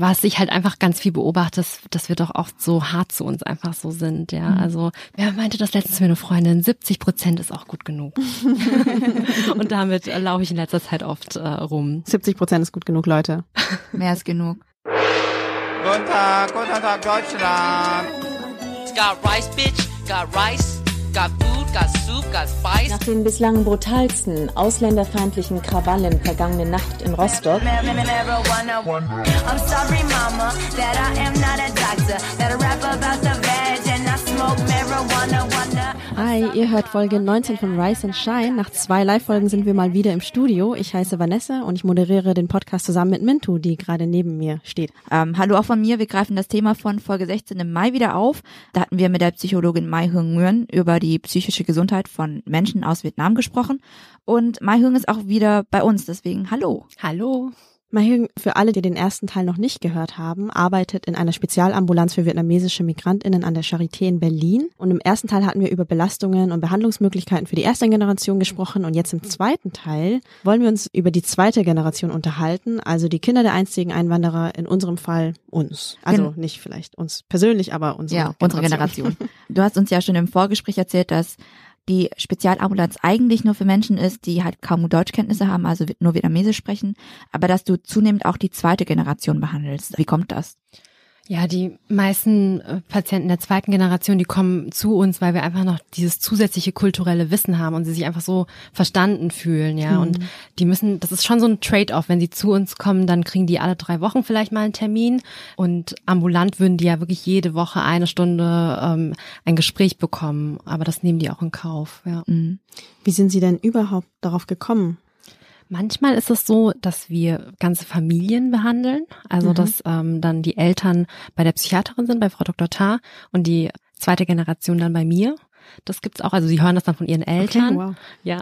was ich halt einfach ganz viel beobachte, ist, dass wir doch oft so hart zu uns einfach so sind, ja. Mhm. Also, wer meinte das letztens mir eine Freundin, 70 Prozent ist auch gut genug. und damit äh, laufe ich in letzter Zeit oft äh, rum. 70 Prozent ist gut genug, Leute. Mehr ist genug. Guten Tag, guten Tag, Deutschland. Got rice, bitch, got rice. Got food, got soup, got spice. Nach den bislang brutalsten ausländerfeindlichen Krawallen vergangene Nacht in Rostock Hi, ihr hört Folge 19 von Rise and Shine. Nach zwei Live-Folgen sind wir mal wieder im Studio. Ich heiße Vanessa und ich moderiere den Podcast zusammen mit Mintu, die gerade neben mir steht. Ähm, hallo auch von mir. Wir greifen das Thema von Folge 16 im Mai wieder auf. Da hatten wir mit der Psychologin Mai Hung Nguyen über die psychische Gesundheit von Menschen aus Vietnam gesprochen. Und Mai Hung ist auch wieder bei uns, deswegen hallo. Hallo. Mahing, für alle, die den ersten Teil noch nicht gehört haben, arbeitet in einer Spezialambulanz für vietnamesische Migrantinnen an der Charité in Berlin. Und im ersten Teil hatten wir über Belastungen und Behandlungsmöglichkeiten für die erste Generation gesprochen. Und jetzt im zweiten Teil wollen wir uns über die zweite Generation unterhalten, also die Kinder der einzigen Einwanderer, in unserem Fall uns. Also nicht vielleicht uns persönlich, aber unsere Ja, unsere Generation. Du hast uns ja schon im Vorgespräch erzählt, dass die Spezialambulanz eigentlich nur für Menschen ist, die halt kaum Deutschkenntnisse haben, also nur Vietnamesisch sprechen, aber dass du zunehmend auch die zweite Generation behandelst. Wie kommt das? Ja, die meisten äh, Patienten der zweiten Generation, die kommen zu uns, weil wir einfach noch dieses zusätzliche kulturelle Wissen haben und sie sich einfach so verstanden fühlen, ja. Und die müssen, das ist schon so ein Trade-off. Wenn sie zu uns kommen, dann kriegen die alle drei Wochen vielleicht mal einen Termin und ambulant würden die ja wirklich jede Woche eine Stunde ähm, ein Gespräch bekommen. Aber das nehmen die auch in Kauf, ja. Mhm. Wie sind Sie denn überhaupt darauf gekommen? Manchmal ist es so, dass wir ganze Familien behandeln, also Mhm. dass ähm, dann die Eltern bei der Psychiaterin sind, bei Frau Dr. Tar und die zweite Generation dann bei mir. Das gibt's auch, also sie hören das dann von ihren Eltern. wow. Ja.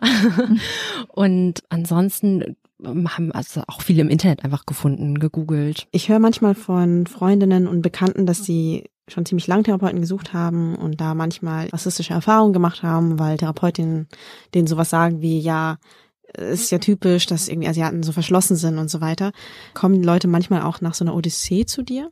und ansonsten ähm, haben also auch viele im Internet einfach gefunden, gegoogelt. Ich höre manchmal von Freundinnen und Bekannten, dass sie schon ziemlich lang Therapeuten gesucht haben und da manchmal rassistische Erfahrungen gemacht haben, weil Therapeutinnen denen sowas sagen wie, ja, ist ja typisch, dass irgendwie Asiaten so verschlossen sind und so weiter. Kommen Leute manchmal auch nach so einer Odyssee zu dir?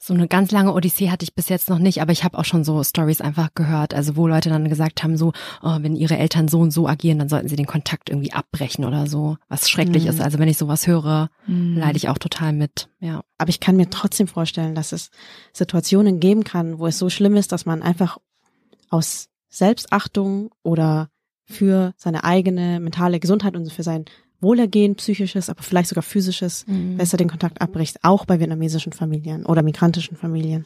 So eine ganz lange Odyssee hatte ich bis jetzt noch nicht, aber ich habe auch schon so Stories einfach gehört, also wo Leute dann gesagt haben, so, oh, wenn ihre Eltern so und so agieren, dann sollten sie den Kontakt irgendwie abbrechen oder so, was schrecklich Mhm. ist. Also wenn ich sowas höre, Mhm. leide ich auch total mit, ja. Aber ich kann mir trotzdem vorstellen, dass es Situationen geben kann, wo es so schlimm ist, dass man einfach aus Selbstachtung oder für seine eigene mentale Gesundheit und für sein Wohlergehen, psychisches, aber vielleicht sogar physisches, Mhm. besser den Kontakt abbricht, auch bei vietnamesischen Familien oder migrantischen Familien.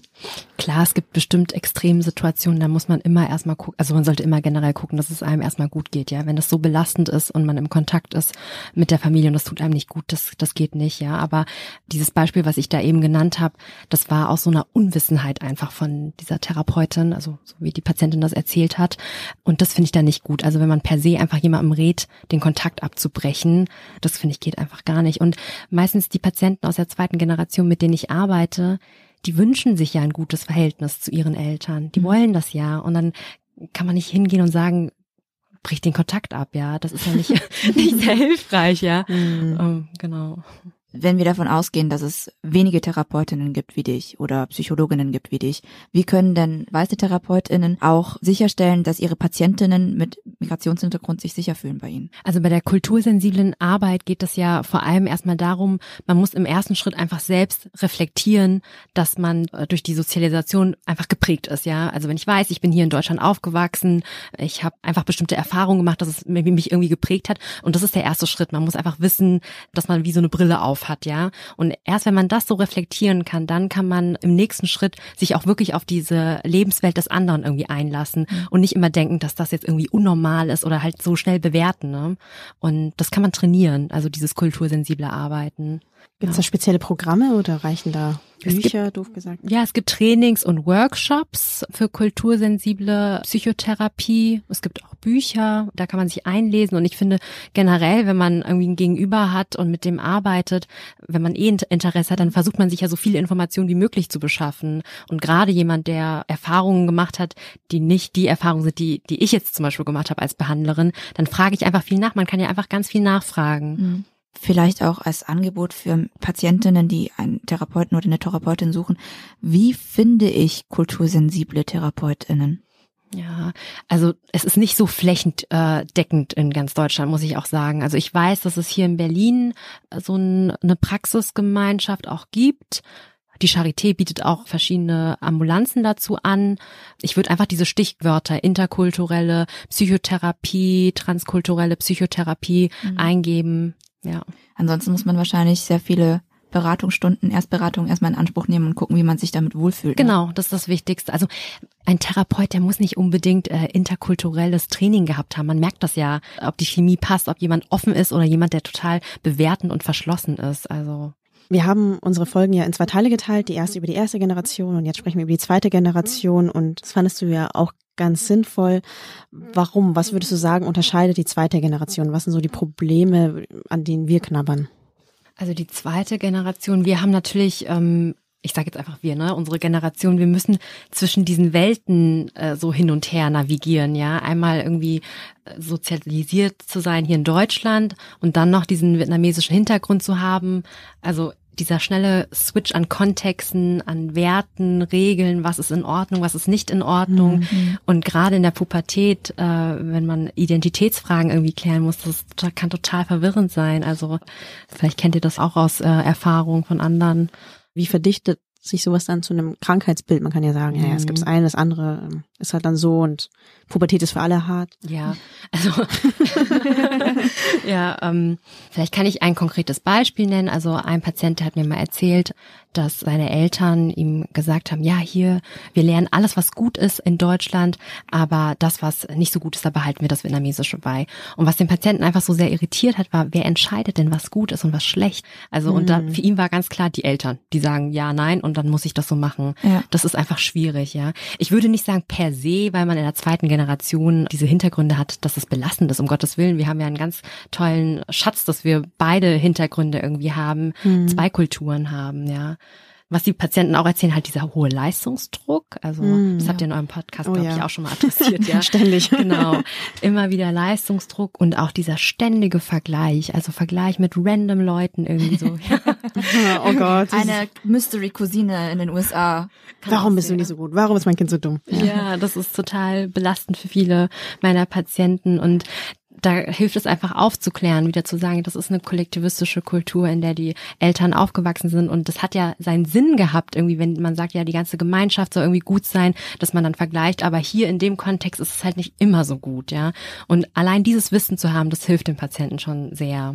Klar, es gibt bestimmt Extremsituationen, da muss man immer erstmal gucken, also man sollte immer generell gucken, dass es einem erstmal gut geht, ja. Wenn das so belastend ist und man im Kontakt ist mit der Familie und das tut einem nicht gut, das, das geht nicht, ja. Aber dieses Beispiel, was ich da eben genannt habe, das war aus so einer Unwissenheit einfach von dieser Therapeutin, also so wie die Patientin das erzählt hat. Und das finde ich da nicht gut. Also wenn man per se einfach jemandem rät, den Kontakt abzubrechen, das finde ich geht einfach gar nicht. Und meistens die Patienten aus der zweiten Generation, mit denen ich arbeite, die wünschen sich ja ein gutes Verhältnis zu ihren Eltern. Die Mhm. wollen das ja. Und dann kann man nicht hingehen und sagen, brich den Kontakt ab, ja. Das ist ja nicht, nicht sehr hilfreich, ja. Ähm, genau. Wenn wir davon ausgehen, dass es wenige Therapeutinnen gibt wie dich oder Psychologinnen gibt wie dich, wie können denn weiße Therapeutinnen auch sicherstellen, dass ihre Patientinnen mit Migrationshintergrund sich sicher fühlen bei ihnen? Also bei der kultursensiblen Arbeit geht es ja vor allem erstmal darum, man muss im ersten Schritt einfach selbst reflektieren, dass man äh, durch die Sozialisation einfach geprägt ist, ja. Also wenn ich weiß, ich bin hier in Deutschland aufgewachsen, ich habe einfach bestimmte Erfahrungen gemacht, dass es mi- mich irgendwie geprägt hat und das ist der erste Schritt. Man muss einfach wissen, dass man wie so eine Brille auf hat, ja. Und erst wenn man das so reflektieren kann, dann kann man im nächsten Schritt sich auch wirklich auf diese Lebenswelt des anderen irgendwie einlassen und nicht immer denken, dass das jetzt irgendwie unnormal ist oder halt so schnell bewerten. Ne? Und das kann man trainieren, also dieses kultursensible Arbeiten. Gibt es da spezielle Programme oder reichen da Es gibt- Bücher, doof gesagt? Ja, es gibt Trainings und Workshops für kultursensible Psychotherapie. Es gibt auch Bücher, da kann man sich einlesen. Und ich finde generell, wenn man irgendwie ein Gegenüber hat und mit dem arbeitet, wenn man eh Int- Interesse hat, dann versucht man sich ja so viele Informationen wie möglich zu beschaffen. Und gerade jemand, der Erfahrungen gemacht hat, die nicht die Erfahrungen sind, die, die ich jetzt zum Beispiel gemacht habe als Behandlerin, dann frage ich einfach viel nach. Man kann ja einfach ganz viel nachfragen. Vielleicht auch als Angebot für Patientinnen, die einen Therapeuten oder eine Therapeutin suchen. Wie finde ich kultursensible Therapeutinnen? Ja, also es ist nicht so flächendeckend in ganz Deutschland, muss ich auch sagen. Also ich weiß, dass es hier in Berlin so ein, eine Praxisgemeinschaft auch gibt. Die Charité bietet auch verschiedene Ambulanzen dazu an. Ich würde einfach diese Stichwörter interkulturelle Psychotherapie, transkulturelle Psychotherapie Mhm. eingeben. Ja. Ansonsten muss man wahrscheinlich sehr viele Beratungsstunden, Erstberatung erstmal in Anspruch nehmen und gucken, wie man sich damit wohlfühlt. ne? Genau, das ist das Wichtigste. Also ein Therapeut, der muss nicht unbedingt äh, interkulturelles Training gehabt haben. Man merkt das ja, ob die Chemie passt, ob jemand offen ist oder jemand, der total bewertend und verschlossen ist. Also Wir haben unsere Folgen ja in zwei Teile geteilt, die erste über die erste Generation und jetzt sprechen wir über die zweite Generation und das fandest du ja auch ganz sinnvoll. Warum? Was würdest du sagen, unterscheidet die zweite Generation? Was sind so die Probleme, an denen wir knabbern? Also die zweite Generation, wir haben natürlich, ähm, ich sage jetzt einfach wir, ne, unsere Generation, wir müssen zwischen diesen Welten äh, so hin und her navigieren, ja. Einmal irgendwie äh, sozialisiert zu sein hier in Deutschland und dann noch diesen vietnamesischen Hintergrund zu haben. Also dieser schnelle Switch an Kontexten, an Werten, Regeln, was ist in Ordnung, was ist nicht in Ordnung. Und gerade in der Pubertät, äh, wenn man Identitätsfragen irgendwie klären muss, das kann total verwirrend sein. Also vielleicht kennt ihr das auch aus äh, Erfahrung von anderen. Wie verdichtet sich sowas dann zu einem Krankheitsbild? Man kann ja sagen, ja, ja, es gibt das eine, das andere ähm, ist halt dann so und Pubertät ist für alle hart. Ja, also ja, ähm, vielleicht kann ich ein konkretes Beispiel nennen. Also ein Patient hat mir mal erzählt, dass seine Eltern ihm gesagt haben, ja, hier, wir lernen alles, was gut ist in Deutschland, aber das, was nicht so gut ist, da behalten wir das Vietnamesische bei. Und was den Patienten einfach so sehr irritiert hat, war, wer entscheidet denn, was gut ist und was schlecht? Also, und da, für ihn war ganz klar die Eltern, die sagen ja, nein, und dann muss ich das so machen. Ja. Das ist einfach schwierig, ja. Ich würde nicht sagen per se, weil man in der zweiten Generation diese Hintergründe hat, dass es belastend ist, um Gottes Willen. Wir haben ja einen ganz tollen Schatz, dass wir beide Hintergründe irgendwie haben, zwei Kulturen haben, ja. Was die Patienten auch erzählen, halt dieser hohe Leistungsdruck. Also, das habt ihr in eurem Podcast, Oh glaube ja. ich, auch schon mal adressiert, ja. Ständig. Genau. Immer wieder Leistungsdruck und auch dieser ständige Vergleich. Also Vergleich mit random Leuten irgendwie so. Ja. oh Gott. Eine Mystery-Cousine in den USA. Warum bist du nicht so gut? Warum ist mein Kind so dumm? Ja. das ist total belastend für viele meiner Patienten und da hilft es einfach aufzuklären, wieder zu sagen, das ist eine kollektivistische Kultur, in der die Eltern aufgewachsen sind und das hat ja seinen Sinn gehabt, irgendwie, wenn man sagt, ja, die ganze Gemeinschaft soll irgendwie gut sein, dass man dann vergleicht, aber hier in dem Kontext ist es halt nicht immer so gut, ja. Und allein dieses Wissen zu haben, das hilft dem Patienten schon sehr.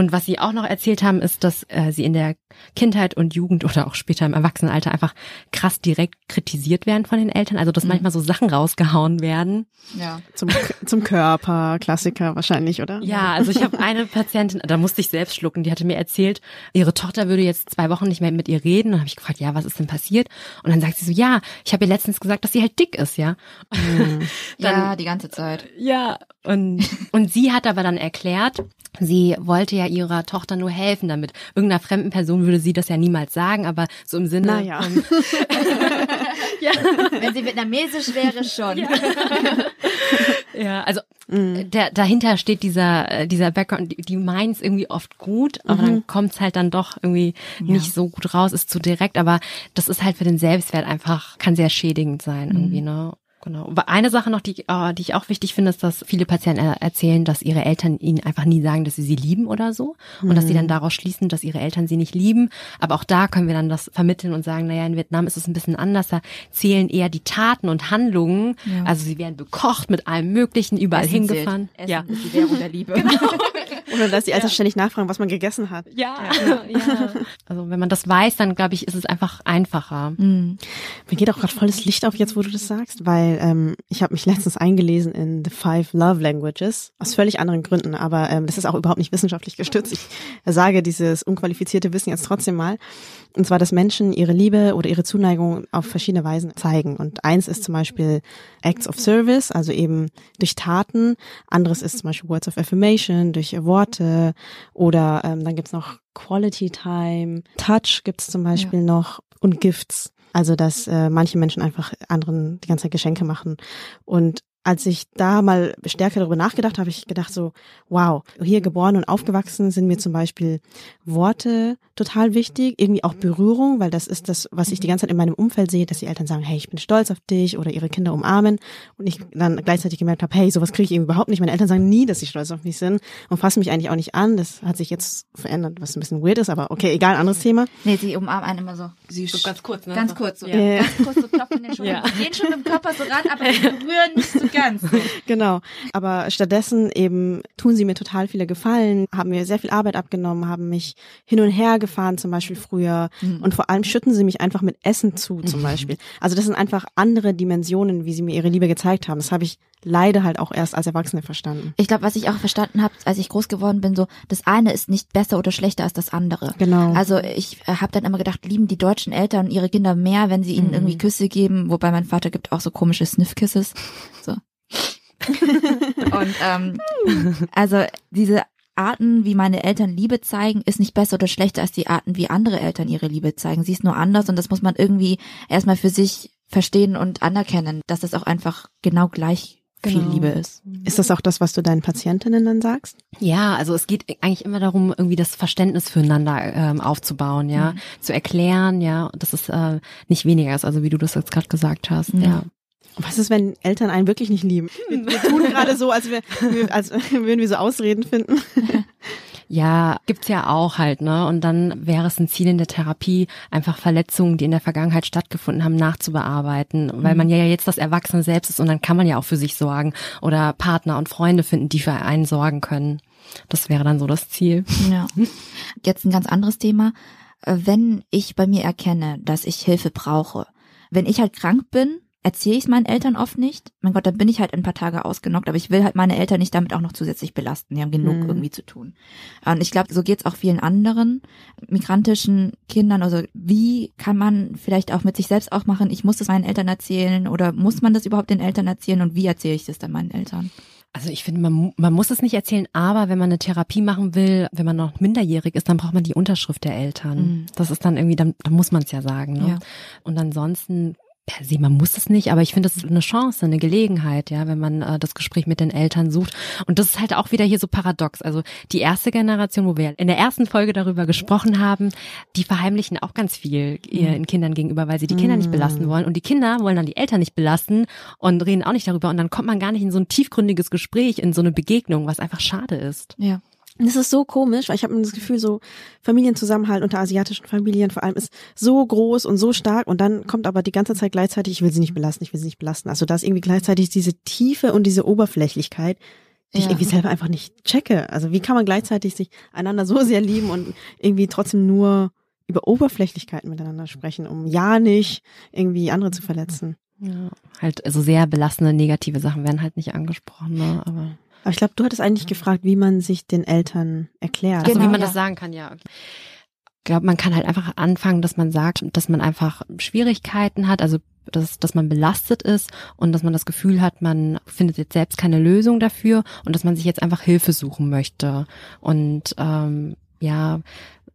Und was sie auch noch erzählt haben, ist, dass äh, sie in der Kindheit und Jugend oder auch später im Erwachsenenalter einfach krass direkt kritisiert werden von den Eltern. Also dass manchmal so Sachen rausgehauen werden. Ja. Zum, zum Körper, Klassiker wahrscheinlich, oder? Ja, also ich habe eine Patientin, da musste ich selbst schlucken, die hatte mir erzählt, ihre Tochter würde jetzt zwei Wochen nicht mehr mit ihr reden. Und dann habe ich gefragt, ja, was ist denn passiert? Und dann sagt sie so, ja, ich habe ihr letztens gesagt, dass sie halt dick ist, ja. ja, die ganze Zeit. Ja, und, und sie hat aber dann erklärt, sie wollte ja ihrer Tochter nur helfen damit. Irgendeiner fremden Person würde sie das ja niemals sagen, aber so im Sinne Naja. von, ja, Wenn sie vietnamesisch wäre, schon. ja, also der, dahinter steht dieser, äh, dieser Background, die, die meint's irgendwie oft gut, aber dann kommt's halt dann doch irgendwie nicht so gut raus, ist zu direkt, aber das ist halt für den Selbstwert einfach, kann sehr schädigend sein irgendwie, ne? Genau. Eine Sache noch, die, äh, die ich auch wichtig finde, ist, dass viele Patienten äh, erzählen, dass ihre Eltern ihnen einfach nie sagen, dass sie sie lieben oder so. Und dass sie dann daraus schließen, dass ihre Eltern sie nicht lieben. Aber auch da können wir dann das vermitteln und sagen, naja, in Vietnam ist es ein bisschen anders. Da zählen eher die Taten und Handlungen. Ja. Also sie werden bekocht mit allem Möglichen, überall Essen hingefahren. Zählt. Essen Ja. ist die Währung der Liebe. Oder dass die Eltern ständig nachfragen, was man gegessen hat. Ja, ja. Also wenn man das weiß, dann glaube ich, ist es einfach einfacher. Mhm. Mir geht auch gerade voll das Licht auf jetzt, wo du das sagst, weil ähm, ich habe mich letztens eingelesen in The Five Love Languages, aus völlig anderen Gründen, aber ähm, das ist auch überhaupt nicht wissenschaftlich gestützt. Ich sage dieses unqualifizierte Wissen jetzt trotzdem mal. Und zwar, dass Menschen ihre Liebe oder ihre Zuneigung auf verschiedene Weisen zeigen. Und eins ist zum Beispiel Acts of Service, also eben durch Taten. Anderes ist zum Beispiel Words of Affirmation, durch Worte. Oder ähm, dann gibt's noch Quality Time, Touch gibt's zum Beispiel noch und Gifts. Also dass äh, manche Menschen einfach anderen die ganze Zeit Geschenke machen. Und als ich da mal stärker darüber nachgedacht habe, ich gedacht so, wow, hier geboren und aufgewachsen sind mir zum Beispiel Worte total wichtig, irgendwie auch Berührung, weil das ist das, was ich die ganze Zeit in meinem Umfeld sehe, dass die Eltern sagen, hey, ich bin stolz auf dich oder ihre Kinder umarmen und ich dann gleichzeitig gemerkt habe, hey, sowas kriege ich eben überhaupt nicht. Meine Eltern sagen nie, dass sie stolz auf mich sind und fassen mich eigentlich auch nicht an. Das hat sich jetzt verändert, was ein bisschen weird ist, aber okay, egal, anderes Thema. Nee, sie umarmen einen immer so. So ganz kurz, ne? Ganz kurz, so. Ja. Ganz kurz so klopfen in den Schultern. Ja. Sie gehen schon mit dem Körper so ran, aber sie berühren nicht so ganz. So. Genau. Aber stattdessen eben tun sie mir total viele Gefallen, haben mir sehr viel Arbeit abgenommen, haben mich hin und her gefahren, zum Beispiel früher. Und vor allem schütten sie mich einfach mit Essen zu, zum Beispiel. Also das sind einfach andere Dimensionen, wie sie mir ihre Liebe gezeigt haben. Das habe ich leider halt auch erst als Erwachsene verstanden. Ich glaube, was ich auch verstanden habe, als ich groß geworden bin, so das eine ist nicht besser oder schlechter als das andere. Genau. Also ich äh, habe dann immer gedacht, lieben die deutschen Eltern ihre Kinder mehr, wenn sie ihnen irgendwie Küsse geben, wobei mein Vater gibt auch so komische Sniff-Kisses. So. Und ähm, also diese Arten, wie meine Eltern Liebe zeigen, ist nicht besser oder schlechter als die Arten, wie andere Eltern ihre Liebe zeigen. Sie ist nur anders und das muss man irgendwie erstmal für sich verstehen und anerkennen, dass das auch einfach genau gleich viel Genau. Liebe ist. Ist das auch das, was du deinen Patientinnen dann sagst? Ja, also es geht eigentlich immer darum, irgendwie das Verständnis füreinander ähm, aufzubauen, ja, zu erklären, ja, dass es äh, nicht weniger ist, also wie du das jetzt gerade gesagt hast, Ja. ja. Was ist, wenn Eltern einen wirklich nicht lieben? Wir, wir tun gerade so, als, wir, als würden wir so Ausreden finden. Ja, gibt's ja auch halt, ne? Und dann wäre es ein Ziel in der Therapie, einfach Verletzungen, die in der Vergangenheit stattgefunden haben, nachzubearbeiten, weil man ja jetzt das Erwachsene selbst ist und dann kann man ja auch für sich sorgen oder Partner und Freunde finden, die für einen sorgen können. Das wäre dann so das Ziel. Ja. Jetzt ein ganz anderes Thema. Äh, Wenn ich bei mir erkenne, dass ich Hilfe brauche, wenn ich halt krank bin, erzähle ich es meinen Eltern oft nicht. Mein Gott, dann bin ich halt ein paar Tage ausgenockt, aber ich will halt meine Eltern nicht damit auch noch zusätzlich belasten. Die haben genug Mhm. irgendwie zu tun. Und ich glaube, so geht's auch vielen anderen migrantischen Kindern. Also wie kann man vielleicht auch mit sich selbst auch machen, ich muss das meinen Eltern erzählen oder muss man das überhaupt den Eltern erzählen und wie erzähle ich das dann meinen Eltern? Also ich finde, man, man muss es nicht erzählen, aber wenn man eine Therapie machen will, wenn man noch minderjährig ist, dann braucht man die Unterschrift der Eltern. Mhm. Das ist dann irgendwie, dann, dann muss man es ja sagen. Ne? Ja. Und ansonsten, per se, man muss es nicht, aber ich finde, das ist eine Chance, eine Gelegenheit, ja, wenn man äh, das Gespräch mit den Eltern sucht. Und das ist halt auch wieder hier so paradox. Also die erste Generation, wo wir in der ersten Folge darüber gesprochen haben, die verheimlichen auch ganz viel ihren Kindern gegenüber, weil sie die Kinder nicht belasten wollen. Und die Kinder wollen dann die Eltern nicht belasten und reden auch nicht darüber. Und dann kommt man gar nicht in so ein tiefgründiges Gespräch, in so eine Begegnung, was einfach schade ist. Ja. Das ist so komisch, weil ich habe das Gefühl, so Familienzusammenhalt unter asiatischen Familien vor allem ist so groß und so stark und dann kommt aber die ganze Zeit gleichzeitig, ich will sie nicht belasten, ich will sie nicht belasten. Also da ist irgendwie gleichzeitig diese Tiefe und diese Oberflächlichkeit, die ich Ja. irgendwie selber einfach nicht checke. Also wie kann man gleichzeitig sich einander so sehr lieben und irgendwie trotzdem nur über Oberflächlichkeiten miteinander sprechen, um ja nicht irgendwie andere zu verletzen. Ja, halt, also sehr belastende negative Sachen werden halt nicht angesprochen, ne? Aber Aber ich glaube, du hattest eigentlich gefragt, wie man sich den Eltern erklärt. also Genau, wie man ja. das sagen kann, ja. okay. Ich glaube, man kann halt einfach anfangen, dass man sagt, dass man einfach Schwierigkeiten hat, also dass, dass man belastet ist und dass man das Gefühl hat, man findet jetzt selbst keine Lösung dafür und dass man sich jetzt einfach Hilfe suchen möchte. Und ähm, ja,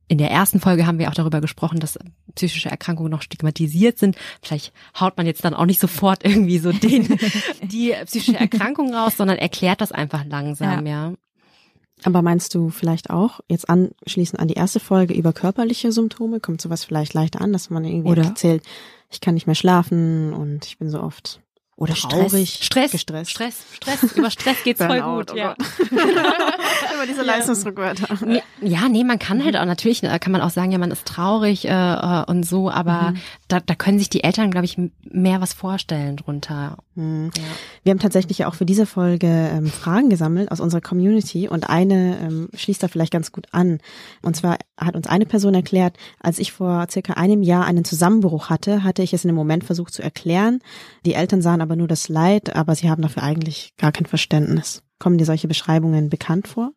in der ersten Folge haben wir auch darüber gesprochen, dass psychische Erkrankungen noch stigmatisiert sind. Vielleicht haut man jetzt dann auch nicht sofort irgendwie so den, die psychische Erkrankung raus, sondern erklärt das einfach langsam, ja. Aber meinst du vielleicht auch, jetzt anschließend an die erste Folge über körperliche Symptome, kommt sowas vielleicht leichter an, dass man irgendwie Oder- erzählt, ich kann nicht mehr schlafen und ich bin so oft Oder traurig, Stress, gestresst. Stress, Stress, über Stress geht's voll gut, oh ja. Immer diese Leistungsdruckwörter. Nee, Ja, nee, man kann halt auch natürlich, äh, kann man auch sagen, ja, man ist traurig äh, äh, und so, aber da, da können sich die Eltern, glaube ich, mehr was vorstellen drunter. Hm. Ja. Wir haben tatsächlich ja auch für diese Folge ähm, Fragen gesammelt aus unserer Community und eine ähm, schließt da vielleicht ganz gut an. Und zwar hat uns eine Person erklärt, als ich vor circa einem Jahr einen Zusammenbruch hatte, hatte ich es in einem Moment versucht zu erklären. Die Eltern sahen aber nur das Leid, aber sie haben dafür eigentlich gar kein Verständnis. Kommen dir solche Beschreibungen bekannt vor?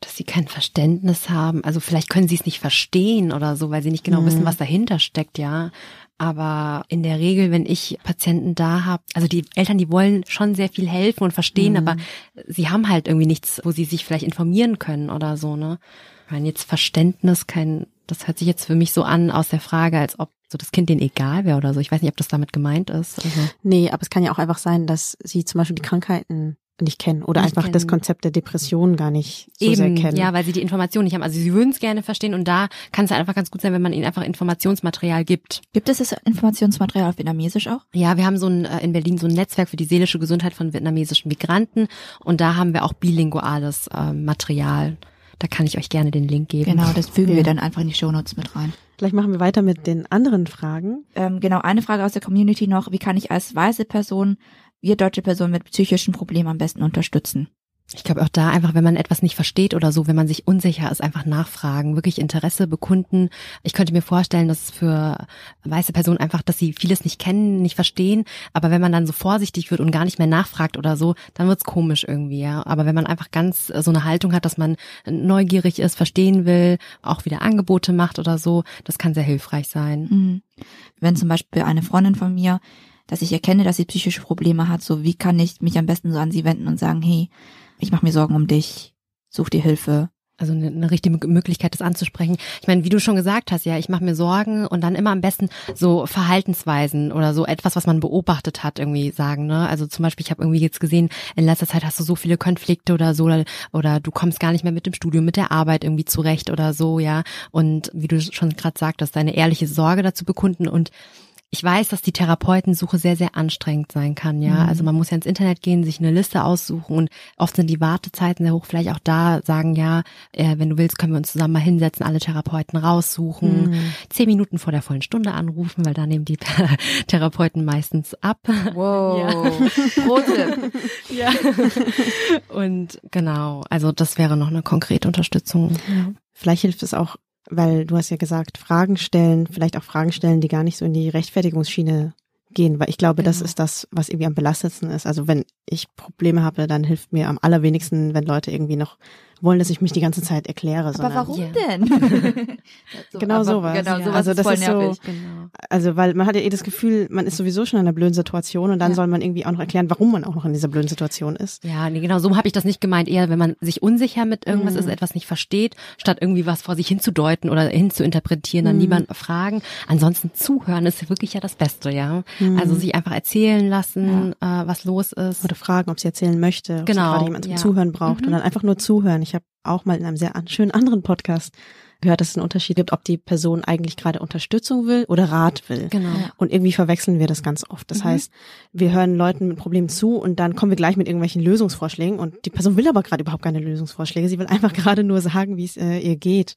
Dass sie kein Verständnis haben. Also vielleicht können sie es nicht verstehen oder so, weil sie nicht genau wissen, was dahinter steckt, ja. Aber in der Regel, wenn ich Patienten da habe, also die Eltern, die wollen schon sehr viel helfen und verstehen, aber sie haben halt irgendwie nichts, wo sie sich vielleicht informieren können oder so, ne? Ich meine, jetzt Verständnis, kein Das hört sich jetzt für mich so an aus der Frage, als ob so das Kind denen egal wäre oder so. Ich weiß nicht, ob das damit gemeint ist. Also, Nee, aber es kann ja auch einfach sein, dass sie zum Beispiel die Krankheiten nicht kennen oder Nicht einfach das kennen. Konzept der Depression gar nicht so sehr eben, kennen. ja, weil sie die Informationen nicht haben. Also sie würden es gerne verstehen und da kann es einfach ganz gut sein, wenn man ihnen einfach Informationsmaterial gibt. Gibt es das Informationsmaterial auf Vietnamesisch auch? Ja, wir haben so ein äh, in Berlin so ein Netzwerk für die seelische Gesundheit von vietnamesischen Migranten und da haben wir auch bilinguales äh, Material. Da kann ich euch gerne den Link geben. Genau, das fügen Ja. wir dann einfach in die Shownotes mit rein. Vielleicht machen wir weiter mit den anderen Fragen. Ähm, genau, eine Frage aus der Community noch. Wie kann ich als weiße Person, wir deutsche Personen mit psychischen Problemen am besten unterstützen? Ich glaube auch da einfach, wenn man etwas nicht versteht oder so, wenn man sich unsicher ist, einfach nachfragen, wirklich Interesse bekunden. Ich könnte mir vorstellen, dass es für weiße Personen einfach, dass sie vieles nicht kennen, nicht verstehen. Aber wenn man dann so vorsichtig wird und gar nicht mehr nachfragt oder so, dann wird's komisch irgendwie, ja. Aber wenn man einfach ganz äh, so eine Haltung hat, dass man neugierig ist, verstehen will, auch wieder Angebote macht oder so, das kann sehr hilfreich sein. Mhm. Wenn zum Beispiel eine Freundin von mir, dass ich erkenne, dass sie psychische Probleme hat, so wie kann ich mich am besten so an sie wenden und sagen, hey, ich mache mir Sorgen um dich, such dir Hilfe. Also eine, eine richtige Möglichkeit, das anzusprechen. Ich meine, wie du schon gesagt hast, ja, ich mache mir Sorgen und dann immer am besten so Verhaltensweisen oder so etwas, was man beobachtet hat, irgendwie sagen. Ne? Also zum Beispiel, ich habe irgendwie jetzt gesehen, in letzter Zeit hast du so viele Konflikte oder so oder, oder du kommst gar nicht mehr mit dem Studium, mit der Arbeit irgendwie zurecht oder so, ja. Und wie du schon gerade sagtest, deine ehrliche Sorge dazu bekunden und ich weiß, dass die Therapeutensuche sehr, sehr anstrengend sein kann, ja. Also man muss ja ins Internet gehen, sich eine Liste aussuchen und oft sind die Wartezeiten sehr hoch. Vielleicht auch da sagen, ja, äh, wenn du willst, können wir uns zusammen mal hinsetzen, alle Therapeuten raussuchen, zehn Minuten vor der vollen Stunde anrufen, weil da nehmen die Therapeuten meistens ab. Wow. Rote. Ja. Und genau, also das wäre noch eine konkrete Unterstützung. Ja. Vielleicht hilft es auch, weil du hast ja gesagt, Fragen stellen, vielleicht auch Fragen stellen, die gar nicht so in die Rechtfertigungsschiene gehen, weil ich glaube, das Genau. ist das, was irgendwie am belastetsten ist. Also wenn ich Probleme habe, dann hilft mir am allerwenigsten, wenn Leute irgendwie noch wollen, dass ich mich die ganze Zeit erkläre. Aber warum Ja. denn? Genau aber- sowas. Genau, Ja. sowas Also ist das voll ist so- nervig. Genau. Also weil man hat ja eh das Gefühl, man ist sowieso schon in einer blöden Situation und dann Ja. soll man irgendwie auch noch erklären, warum man auch noch in dieser blöden Situation ist. Ja, nee, genau, so habe ich das nicht gemeint. Eher, wenn man sich unsicher mit irgendwas Mhm. ist, etwas nicht versteht, statt irgendwie was vor sich hinzudeuten oder hinzuinterpretieren, dann Mhm. lieber fragen. Ansonsten zuhören ist wirklich ja das Beste, ja. Mhm. Also sich einfach erzählen lassen, äh, was los ist. Oder fragen, ob sie erzählen möchte, ob Genau, sie gerade jemand zum ja. Zuhören braucht Mhm. und dann einfach nur zuhören. Ich habe auch mal in einem sehr schönen anderen Podcast gehört, dass es einen Unterschied gibt, ob die Person eigentlich gerade Unterstützung will oder Rat will. Genau. Und irgendwie verwechseln wir das ganz oft. Das Mhm. heißt, wir hören Leuten mit Problemen zu und dann kommen wir gleich mit irgendwelchen Lösungsvorschlägen und die Person will aber gerade überhaupt keine Lösungsvorschläge. Sie will einfach gerade nur sagen, wie es äh, ihr geht.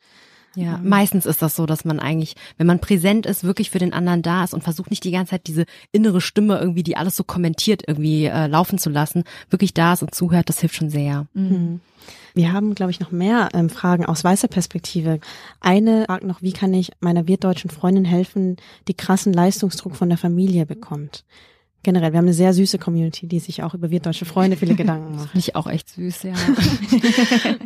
Ja, meistens ist das so, dass man eigentlich, wenn man präsent ist, wirklich für den anderen da ist und versucht nicht die ganze Zeit diese innere Stimme irgendwie, die alles so kommentiert, irgendwie äh, laufen zu lassen, wirklich da ist und zuhört, das hilft schon sehr. Mhm. Wir haben, glaube ich, noch mehr ähm, Fragen aus weißer Perspektive. Eine fragt noch, wie kann ich meiner wirtdeutschen Freundin helfen, die krassen Leistungsdruck von der Familie bekommt? Generell, wir haben eine sehr süße Community, die sich auch über wirtdeutsche Freunde viele Gedanken macht. Finde ich auch echt süß, ja.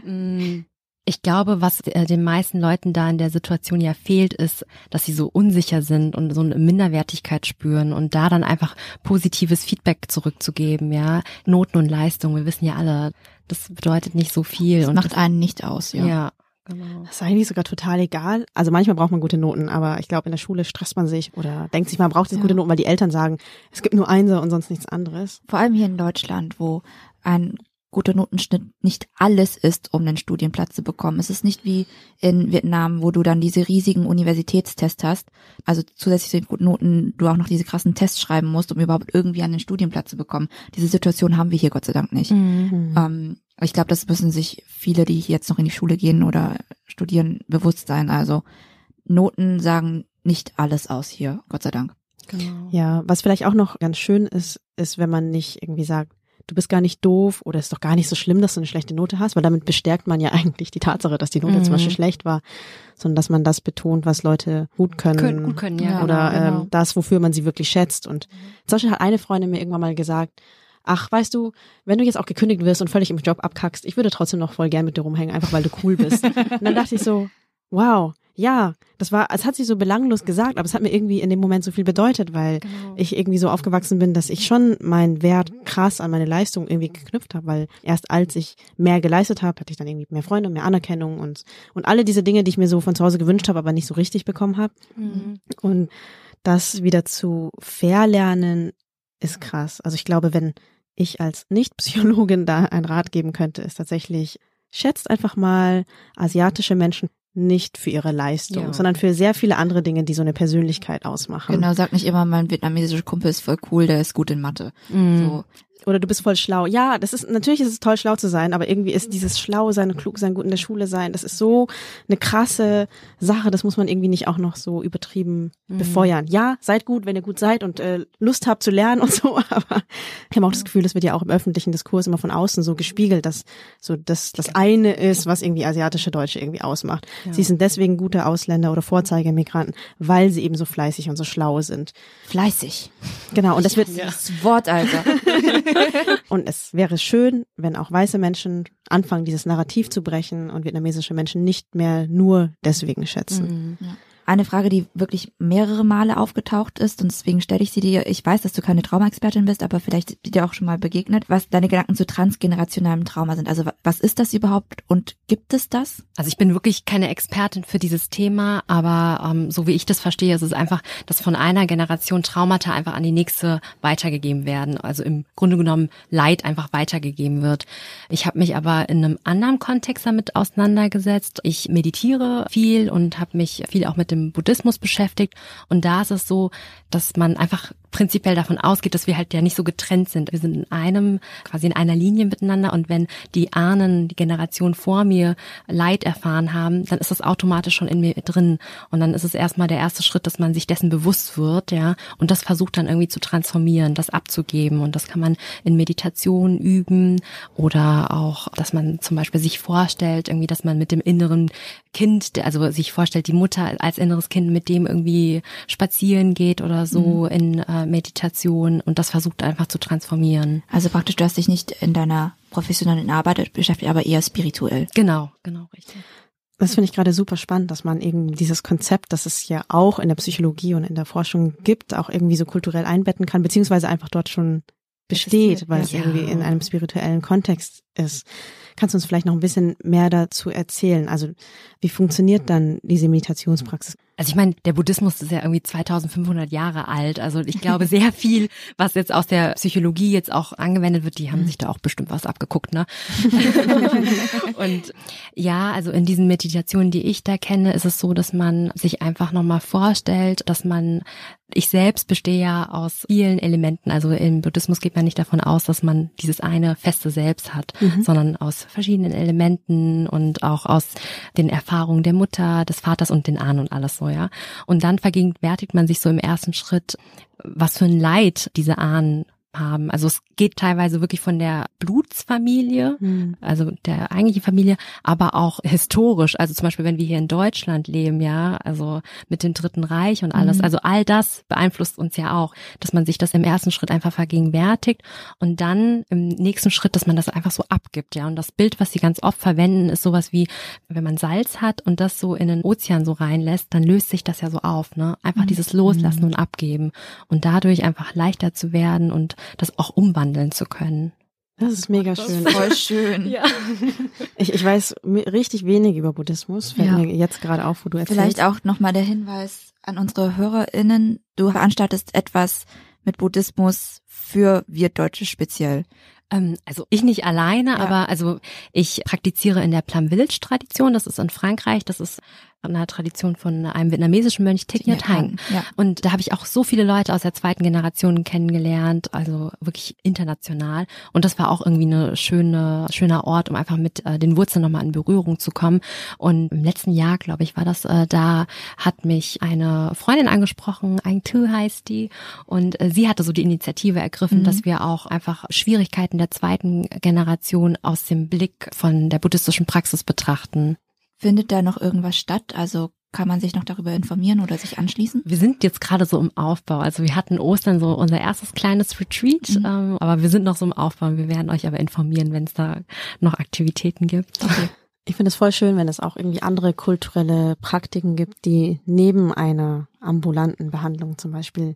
Mm, ich glaube, was äh, den meisten Leuten da in der Situation ja fehlt, ist, dass sie so unsicher sind und so eine Minderwertigkeit spüren und da dann einfach positives Feedback zurückzugeben, ja. Noten und Leistung, wir wissen ja alle, das bedeutet nicht so viel. Das und macht einen nicht aus, ja. ja. ja, genau. Das ist eigentlich sogar total egal. Also manchmal braucht man gute Noten, aber ich glaube, in der Schule stresst man sich oder denkt sich, man braucht jetzt Ja. gute Noten, weil die Eltern sagen, es gibt nur Einser und sonst nichts anderes. Vor allem hier in Deutschland, wo ein guter Notenschnitt nicht alles ist, um einen Studienplatz zu bekommen. Es ist nicht wie in Vietnam, wo du dann diese riesigen Universitätstests hast, also zusätzlich zu den guten Noten du auch noch diese krassen Tests schreiben musst, um überhaupt irgendwie einen Studienplatz zu bekommen. Diese Situation haben wir hier Gott sei Dank nicht. Mhm. Ähm, ich glaube, das müssen sich viele, die jetzt noch in die Schule gehen oder studieren, bewusst sein. Also Noten sagen nicht alles aus hier, Gott sei Dank. genau. Ja, was vielleicht auch noch ganz schön ist, ist, wenn man nicht irgendwie sagt, du bist gar nicht doof oder es ist doch gar nicht so schlimm, dass du eine schlechte Note hast, weil damit bestärkt man ja eigentlich die Tatsache, dass die Note Mhm. zum Beispiel schlecht war, sondern dass man das betont, was Leute gut können. Können, gut können, ja. oder genau, genau. Ähm, das, wofür man sie wirklich schätzt. Und zum Beispiel hat eine Freundin mir irgendwann mal gesagt, ach, weißt du, wenn du jetzt auch gekündigt wirst und völlig im Job abkackst, ich würde trotzdem noch voll gern mit dir rumhängen, einfach weil du cool bist. und dann dachte ich so, wow, ja, das war, es hat sie so belanglos gesagt, aber es hat mir irgendwie in dem Moment so viel bedeutet, weil ich irgendwie so aufgewachsen bin, dass ich schon meinen Wert krass an meine Leistung irgendwie geknüpft habe, weil erst als ich mehr geleistet habe, hatte ich dann irgendwie mehr Freunde, mehr Anerkennung und und alle diese Dinge, die ich mir so von zu Hause gewünscht habe, aber nicht so richtig bekommen habe. Und das wieder zu verlernen ist krass. Also ich glaube, wenn ich als Nicht-Psychologin da einen Rat geben könnte, ist tatsächlich, schätzt einfach mal asiatische Menschen nicht für ihre Leistung, Ja. sondern für sehr viele andere Dinge, die so eine Persönlichkeit ausmachen. Genau, sag nicht immer, mein vietnamesischer Kumpel ist voll cool, der ist gut in Mathe. Mhm. So. Oder du bist voll schlau. Ja, das ist, natürlich ist es toll, schlau zu sein, aber irgendwie ist dieses Schlau sein und klug sein, gut in der Schule sein, das ist so eine krasse Sache, das muss man irgendwie nicht auch noch so übertrieben befeuern. Ja, seid gut, wenn ihr gut seid und äh, Lust habt zu lernen und so, aber ich habe auch das Gefühl, das wird ja auch im öffentlichen Diskurs immer von außen so gespiegelt, dass so das, das eine ist, was irgendwie asiatische Deutsche irgendwie ausmacht. Sie sind deswegen gute Ausländer oder Vorzeigemigranten, weil sie eben so fleißig und so schlau sind. Fleißig. Genau, und das wird, Das Wort, Alter. Und es wäre schön, wenn auch weiße Menschen anfangen, dieses Narrativ zu brechen und vietnamesische Menschen nicht mehr nur deswegen schätzen. Eine Frage, die wirklich mehrere Male aufgetaucht ist und deswegen stelle ich sie dir. Ich weiß, dass du keine Traumaexpertin bist, aber vielleicht dir auch schon mal begegnet, was deine Gedanken zu transgenerationalem Trauma sind. Also wa- was ist das überhaupt und gibt es das? Also ich bin wirklich keine Expertin für dieses Thema, aber ähm, so wie ich das verstehe, ist es einfach, dass von einer Generation Traumata einfach an die nächste weitergegeben werden. Also im Grunde genommen Leid einfach weitergegeben wird. Ich habe mich aber in einem anderen Kontext damit auseinandergesetzt. Ich meditiere viel und habe mich viel auch mit dem Buddhismus beschäftigt. Und da ist es so, dass man einfach prinzipiell davon ausgeht, dass wir halt ja nicht so getrennt sind. Wir sind in einem, quasi in einer Linie miteinander und wenn die Ahnen, die Generation vor mir Leid erfahren haben, dann ist das automatisch schon in mir drin. Und dann ist es erstmal der erste Schritt, dass man sich dessen bewusst wird, ja, und das versucht dann irgendwie zu transformieren, das abzugeben. Und das kann man in Meditation üben oder auch, dass man zum Beispiel sich vorstellt, irgendwie, dass man mit dem inneren Kind, also sich vorstellt, die Mutter als inneres Kind mit dem irgendwie spazieren geht oder so in äh, Meditation und das versucht einfach zu transformieren. Also praktisch, du hast dich nicht in deiner professionellen Arbeit beschäftigt, aber eher spirituell. Genau, genau, richtig. Das finde ich gerade super spannend, dass man eben dieses Konzept, das es ja auch in der Psychologie und in der Forschung gibt, auch irgendwie so kulturell einbetten kann, beziehungsweise einfach dort schon besteht, weil ja. es irgendwie in einem spirituellen Kontext ist. Kannst du uns vielleicht noch ein bisschen mehr dazu erzählen? Also wie funktioniert dann diese Meditationspraxis? Also ich meine, der Buddhismus ist ja irgendwie 2500 Jahre alt. Also ich glaube, sehr viel, was jetzt aus der Psychologie jetzt auch angewendet wird, die haben sich da auch bestimmt was abgeguckt, ne? Und ja, also in diesen Meditationen, die ich da kenne, ist es so, dass man sich einfach nochmal vorstellt, dass man, ich selbst bestehe ja aus vielen Elementen. Also im Buddhismus geht man nicht davon aus, dass man dieses eine feste Selbst hat, sondern aus verschiedenen Elementen und auch aus den Erfahrungen der Mutter, des Vaters und den Ahnen und alles so, ja. Und dann vergegenwärtigt man sich so im ersten Schritt, was für ein Leid diese Ahnen haben. Also es geht teilweise wirklich von der Blutsfamilie, also der eigentlichen Familie, aber auch historisch. Also zum Beispiel, wenn wir hier in Deutschland leben, ja, also mit dem Dritten Reich und alles. Also all das beeinflusst uns ja auch, dass man sich das im ersten Schritt einfach vergegenwärtigt und dann im nächsten Schritt, dass man das einfach so abgibt, ja. Und das Bild, was sie ganz oft verwenden, ist sowas wie, wenn man Salz hat und das so in den Ozean so reinlässt, dann löst sich das ja so auf, ne? Einfach dieses Loslassen und Abgeben und dadurch einfach leichter zu werden und das auch umwandeln zu können. Das ist mega schön. Voll schön. Ja. Ich, ich weiß richtig wenig über Buddhismus, fällt Ja. mir jetzt gerade auf, wo du erzählst. Vielleicht auch nochmal der Hinweis an unsere HörerInnen. Du veranstaltest etwas mit Buddhismus für wir Deutsche speziell. Ähm, also ich nicht alleine, Ja. aber also ich praktiziere in der Plum Village Tradition. Das ist in Frankreich. Das ist eine Tradition von einem vietnamesischen Mönch Thich Nhat Hanh. Ja. Und da habe ich auch so viele Leute aus der zweiten Generation kennengelernt, also wirklich international. Und das war auch irgendwie eine schöne, schöner Ort, um einfach mit äh, den Wurzeln nochmal in Berührung zu kommen. Und im letzten Jahr, glaube ich, war das, äh, da hat mich eine Freundin angesprochen, Aing Tu heißt die. Und äh, sie hatte so die Initiative ergriffen, dass wir auch einfach Schwierigkeiten der zweiten Generation aus dem Blick von der buddhistischen Praxis betrachten. Findet da noch irgendwas statt? Also kann man sich noch darüber informieren oder sich anschließen? Wir sind jetzt gerade so im Aufbau. Also wir hatten Ostern so unser erstes kleines Retreat, ähm, aber wir sind noch so im Aufbau. Wir werden euch aber informieren, wenn es da noch Aktivitäten gibt. Ich finde es voll schön, wenn es auch irgendwie andere kulturelle Praktiken gibt, die neben einer ambulanten Behandlung zum Beispiel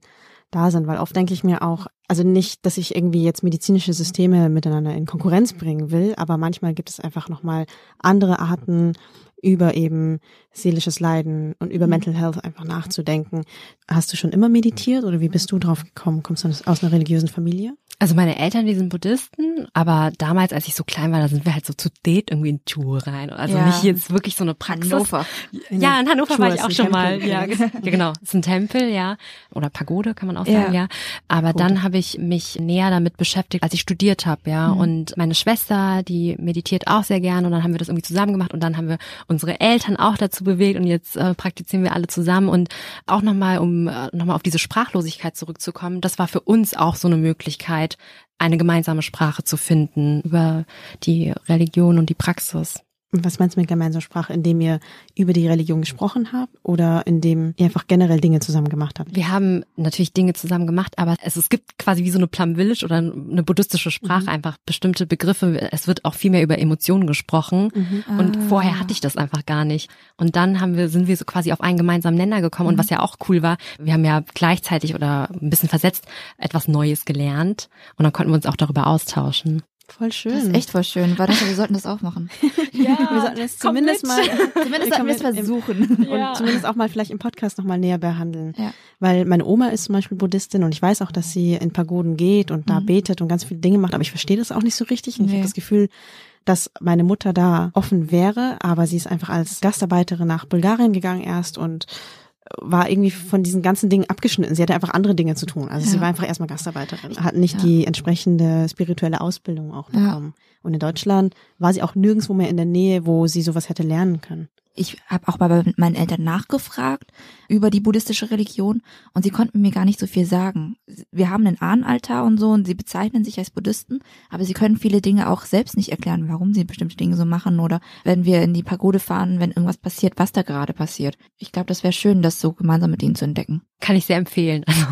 da sind, weil oft denke ich mir auch, also nicht, dass ich irgendwie jetzt medizinische Systeme miteinander in Konkurrenz bringen will, aber manchmal gibt es einfach nochmal andere Arten, über eben seelisches Leiden und über Mental Health einfach nachzudenken. Hast du schon immer meditiert oder wie bist du drauf gekommen? Kommst du aus einer religiösen Familie? Also meine Eltern, die sind Buddhisten, aber damals, als ich so klein war, da sind wir halt so zu date irgendwie in Tour rein. Also Ja. nicht jetzt wirklich so eine Praxis. Hannover. Ja, in Hannover Tour war ich auch schon mal. Tempel, Ja, ja. ge- ja, genau. Ist ein Tempel, ja. Oder Pagode kann man auch Ja. sagen, ja. Aber dann habe ich mich näher damit beschäftigt, als ich studiert habe, ja. Und meine Schwester, die meditiert auch sehr gerne und dann haben wir das irgendwie zusammen gemacht und dann haben wir unsere Eltern auch dazu bewegt und jetzt äh, praktizieren wir alle zusammen und auch nochmal, um äh, nochmal auf diese Sprachlosigkeit zurückzukommen, das war für uns auch so eine Möglichkeit, eine gemeinsame Sprache zu finden über die Religion und die Praxis. Und Was meinst du mit gemeinsamer Sprache? Indem ihr über die Religion gesprochen habt oder indem ihr einfach generell Dinge zusammen gemacht habt? Wir haben natürlich Dinge zusammen gemacht, aber es, es gibt quasi wie so eine Plum Village oder eine buddhistische Sprache, einfach bestimmte Begriffe. Es wird auch viel mehr über Emotionen gesprochen. Und Ah. vorher hatte ich das einfach gar nicht. Und dann haben wir, sind wir so quasi auf einen gemeinsamen Nenner gekommen. Und was ja auch cool war, wir haben ja gleichzeitig oder ein bisschen versetzt etwas Neues gelernt. Und dann konnten wir uns auch darüber austauschen. Voll schön. Das ist echt voll schön. War das, wir sollten das auch machen. Ja, wir sollten es zumindest mal, Zumindest sollten wir es versuchen. und zumindest auch mal vielleicht im Podcast nochmal näher behandeln. Ja. Weil meine Oma ist zum Beispiel Buddhistin und ich weiß auch, dass sie in Pagoden geht und da betet und ganz viele Dinge macht, aber ich verstehe das auch nicht so richtig und ich Nee. habe das Gefühl, dass meine Mutter da offen wäre, aber sie ist einfach als Gastarbeiterin nach Bulgarien gegangen erst und war irgendwie von diesen ganzen Dingen abgeschnitten. Sie hatte einfach andere Dinge zu tun. Also sie Ja. war einfach erstmal Gastarbeiterin, hat nicht Ja. die entsprechende spirituelle Ausbildung auch Ja. bekommen. Und in Deutschland war sie auch nirgendwo mehr in der Nähe, wo sie sowas hätte lernen können. Ich habe auch bei meinen Eltern nachgefragt über die buddhistische Religion und sie konnten mir gar nicht so viel sagen. Wir haben einen Ahnenaltar und so und sie bezeichnen sich als Buddhisten, aber sie können viele Dinge auch selbst nicht erklären, warum sie bestimmte Dinge so machen oder wenn wir in die Pagode fahren, wenn irgendwas passiert, was da gerade passiert. Ich glaube, das wäre schön, das so gemeinsam mit ihnen zu entdecken. Kann ich sehr empfehlen. Also,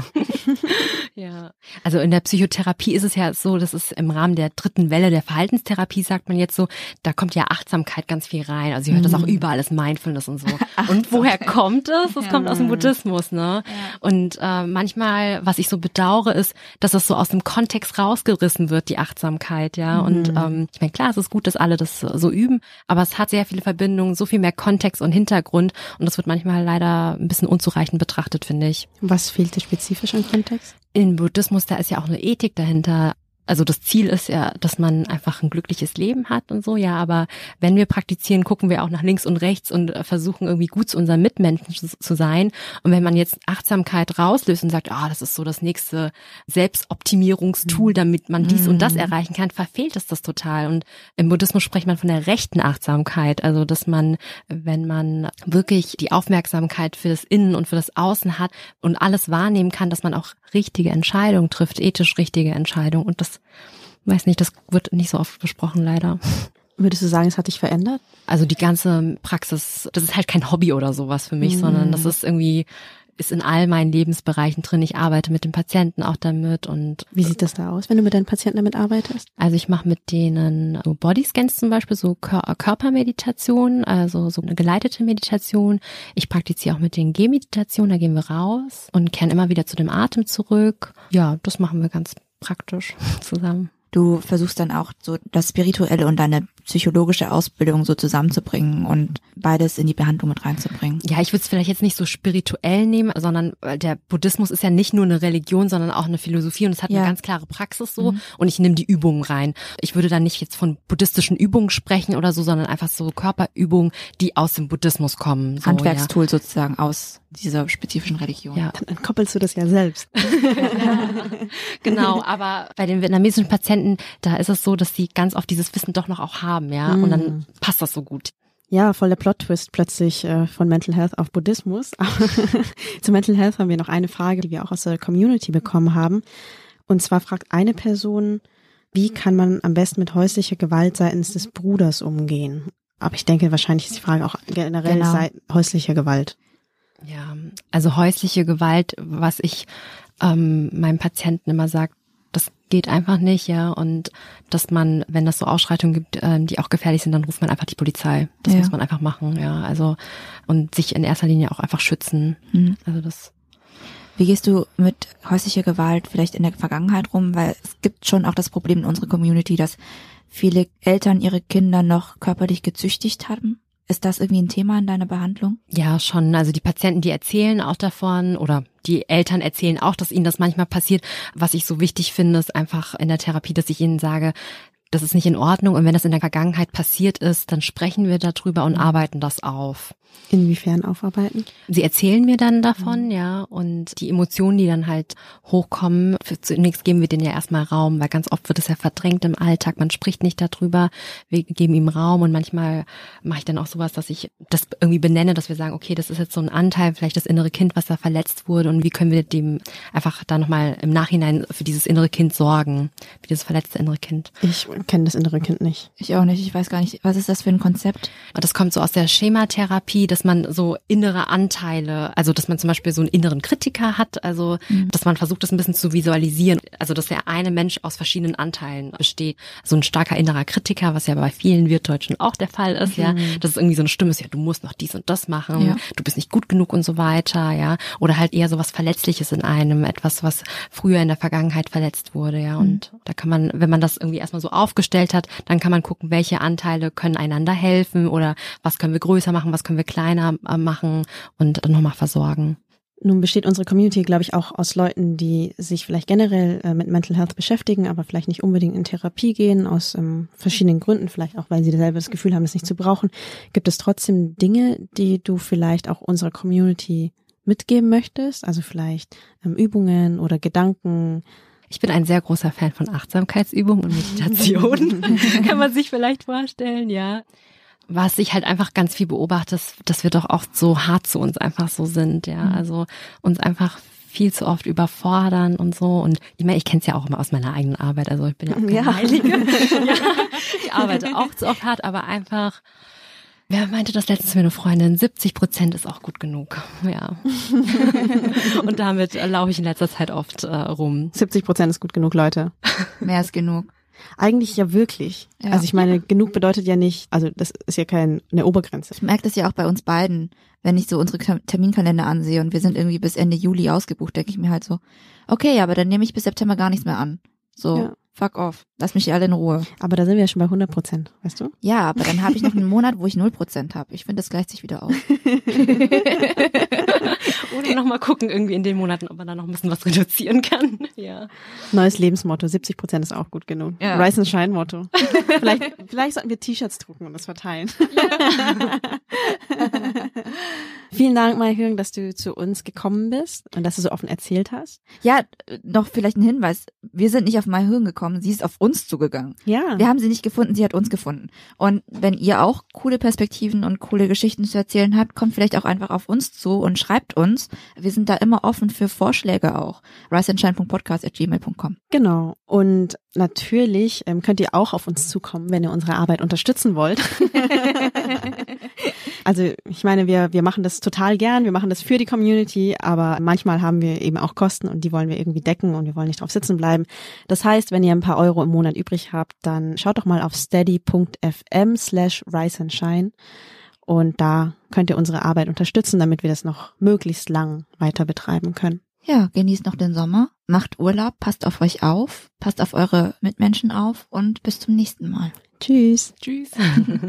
ja. Also in der Psychotherapie ist es ja so, das ist im Rahmen der dritten Welle der Verhaltenstherapie, sagt man jetzt so, da kommt ja Achtsamkeit ganz viel rein. Also ihr hört das auch überall, das Mindfulness und so. Und woher kommt es? Das kommt aus dem Buddhismus, ne? Und äh, manchmal, was ich so bedauere, ist, dass das so aus dem Kontext rausgerissen wird, die Achtsamkeit, ja. Und ähm, ich meine, klar, es ist gut, dass alle das so üben, aber es hat sehr viele Verbindungen, so viel mehr Kontext und Hintergrund und das wird manchmal leider ein bisschen unzureichend betrachtet, finde ich. Was fehlte spezifisch an Kontext? Im Buddhismus, da ist ja auch eine Ethik dahinter. Also das Ziel ist ja, dass man einfach ein glückliches Leben hat und so, ja, aber wenn wir praktizieren, gucken wir auch nach links und rechts und äh, versuchen irgendwie gut zu unseren Mitmenschen zu, sein. Und wenn man jetzt Achtsamkeit rauslöst und sagt, ah, das ist so das nächste Selbstoptimierungstool, damit man dies und das erreichen kann, verfehlt es das total. Und im Buddhismus spricht man von der rechten Achtsamkeit, also dass man, wenn man wirklich die Aufmerksamkeit für das Innen und für das Außen hat und alles wahrnehmen kann, dass man auch richtige Entscheidungen trifft, ethisch richtige Entscheidungen. Und das, weiß nicht, das wird nicht so oft besprochen, leider. Würdest du sagen, es hat dich verändert? Also die ganze Praxis, das ist halt kein Hobby oder sowas für mich, sondern das ist irgendwie, ist in all meinen Lebensbereichen drin. Ich arbeite mit den Patienten auch damit und Wie sieht das da aus, wenn du mit deinen Patienten damit arbeitest? Also ich mache mit denen so Bodyscans zum Beispiel, so Kör Körpermeditation, also so eine geleitete Meditation. Ich praktiziere auch mit denen Gehmeditation, da gehen wir raus und kehren immer wieder zu dem Atem zurück. Ja, das machen wir ganz praktisch zusammen. Du versuchst dann auch so das Spirituelle und deine psychologische Ausbildung so zusammenzubringen und beides in die Behandlung mit reinzubringen. Ja, ich würde es vielleicht jetzt nicht so spirituell nehmen, sondern weil der Buddhismus ist ja nicht nur eine Religion, sondern auch eine Philosophie und es hat Ja. eine ganz klare Praxis so und ich nehme die Übungen rein. Ich würde da nicht jetzt von buddhistischen Übungen sprechen oder so, sondern einfach so Körperübungen, die aus dem Buddhismus kommen. So, Handwerkstool sozusagen aus dieser spezifischen Religion. Ja. Dann koppelst du das ja selbst. Genau, aber bei den vietnamesischen Patienten, da ist es so, dass sie ganz oft dieses Wissen doch noch auch haben, ja, und dann passt das so gut. Ja, voll der Plot-Twist plötzlich äh, von Mental Health auf Buddhismus. Zu Mental Health haben wir noch eine Frage, die wir auch aus der Community bekommen haben. Und zwar fragt eine Person, wie kann man am besten mit häuslicher Gewalt seitens des Bruders umgehen? Aber ich denke, wahrscheinlich ist die Frage auch generell Genau. seit häuslicher Gewalt. Ja, also häusliche Gewalt, was ich ähm, meinem Patienten immer sage, Das geht einfach nicht, ja. Und dass man, wenn das so Ausschreitungen gibt, ähm, die auch gefährlich sind, dann ruft man einfach die Polizei. Das Ja. muss man einfach machen, ja. Also und sich in erster Linie auch einfach schützen. Mhm. Also das Wie gehst du mit häuslicher Gewalt vielleicht in der Vergangenheit rum? Weil es gibt schon auch das Problem in unserer Community, dass viele Eltern ihre Kinder noch körperlich gezüchtigt haben. Ist das irgendwie ein Thema in deiner Behandlung? Ja, schon. Also die Patienten, die erzählen auch davon oder die Eltern erzählen auch, dass ihnen das manchmal passiert. Was ich so wichtig finde, ist einfach in der Therapie, dass ich ihnen sage, das ist nicht in Ordnung. Und wenn das in der Vergangenheit passiert ist, dann sprechen wir darüber und arbeiten das auf. Inwiefern aufarbeiten? Sie erzählen mir dann davon, ja, und die Emotionen, die dann halt hochkommen, für, zunächst geben wir denen ja erstmal Raum, weil ganz oft wird es ja verdrängt im Alltag, man spricht nicht darüber, wir geben ihm Raum. Und manchmal mache ich dann auch sowas, dass ich das irgendwie benenne, dass wir sagen, okay, das ist jetzt so ein Anteil, vielleicht das innere Kind, was da verletzt wurde. Und wie können wir dem einfach da nochmal im Nachhinein für dieses innere Kind sorgen, für dieses verletzte innere Kind. Ich kenne das innere Kind nicht. Ich auch nicht. Ich weiß gar nicht, was ist das für ein Konzept? Das kommt so aus der Schematherapie, dass man so innere Anteile, also dass man zum Beispiel so einen inneren Kritiker hat, also dass man versucht, das ein bisschen zu visualisieren. Also dass der eine Mensch aus verschiedenen Anteilen besteht. So ein starker innerer Kritiker, was ja bei vielen Wirtdeutschen auch der Fall ist, ja. Dass es irgendwie so eine Stimme ist, ja, du musst noch dies und das machen, Ja. du bist nicht gut genug und so weiter, ja. Oder halt eher so was Verletzliches in einem, etwas, was früher in der Vergangenheit verletzt wurde, ja. Und da kann man, wenn man das irgendwie erstmal so aufgestellt hat, dann kann man gucken, welche Anteile können einander helfen oder was können wir größer machen, was können wir kleiner äh, machen und dann nochmal versorgen. Nun besteht unsere Community, glaube ich, auch aus Leuten, die sich vielleicht generell äh, mit Mental Health beschäftigen, aber vielleicht nicht unbedingt in Therapie gehen, aus ähm, verschiedenen Gründen, vielleicht auch, weil sie selber das Gefühl haben, das nicht zu brauchen. Gibt es trotzdem Dinge, die du vielleicht auch unserer Community mitgeben möchtest? Also vielleicht ähm, Übungen oder Gedanken? Ich bin ein sehr großer Fan von Achtsamkeitsübungen und Meditation. Kann man sich vielleicht vorstellen, ja. Was ich halt einfach ganz viel beobachte, ist, dass wir doch oft so hart zu uns einfach so sind, ja. Also uns einfach viel zu oft überfordern und so. Und ich meine, ich kenne es ja auch immer aus meiner eigenen Arbeit. Also ich bin ja auch keine Ja. Heilige. ja, ich arbeite auch zu oft hart, aber einfach, wer meinte das letztens mir eine Freundin, 70 Prozent ist auch gut genug. Ja. und damit äh, laufe ich in letzter Zeit oft äh, rum. 70 Prozent ist gut genug, Leute. Mehr als genug. Eigentlich ja wirklich. Ja. Also ich meine, genug bedeutet ja nicht, also das ist ja keine eine Obergrenze. Ich merke das ja auch bei uns beiden, wenn ich so unsere Ter- Terminkalender ansehe und wir sind irgendwie bis Ende Juli ausgebucht, denke ich mir halt so, okay, aber dann nehme ich bis September gar nichts mehr an. So, Ja. Fuck off. Lass mich alle in Ruhe. Aber da sind wir ja schon bei 100 Prozent, weißt du? Ja, aber dann habe ich noch einen Monat, wo ich 0% habe. Ich finde, das gleicht sich wieder aus. Oder nochmal gucken irgendwie in den Monaten, ob man da noch ein bisschen was reduzieren kann. Ja. Neues Lebensmotto, 70 Prozent ist auch gut genug. Ja. Rise and Shine Motto. vielleicht, vielleicht sollten wir T-Shirts drucken und das verteilen. Vielen Dank, Mai Hüng, dass du zu uns gekommen bist und dass du so offen erzählt hast. Ja, noch vielleicht ein Hinweis. Wir sind nicht auf My Hirn gekommen, sie ist auf uns zugegangen. Ja. Wir haben sie nicht gefunden, sie hat uns gefunden. Und wenn ihr auch coole Perspektiven und coole Geschichten zu erzählen habt, kommt vielleicht auch einfach auf uns zu und schreibt uns. Wir sind da immer offen für Vorschläge auch. riseandshine.podcast.gmail.com Genau. Und natürlich ähm, könnt ihr auch auf uns zukommen, wenn ihr unsere Arbeit unterstützen wollt. also ich meine, wir, wir machen das total gern, wir machen das für die Community, aber manchmal haben wir eben auch Kosten und die wollen wir irgendwie decken und wir wollen nicht drauf sitzen bleiben. Das heißt, wenn ihr ein paar Euro im Monat übrig habt, dann schaut doch mal auf steady.fm slash rise and shine und da könnt ihr unsere Arbeit unterstützen, damit wir das noch möglichst lang weiter betreiben können. Ja, genießt noch den Sommer, macht Urlaub, passt auf euch auf, passt auf eure Mitmenschen auf und bis zum nächsten Mal. Tschüss. Tschüss.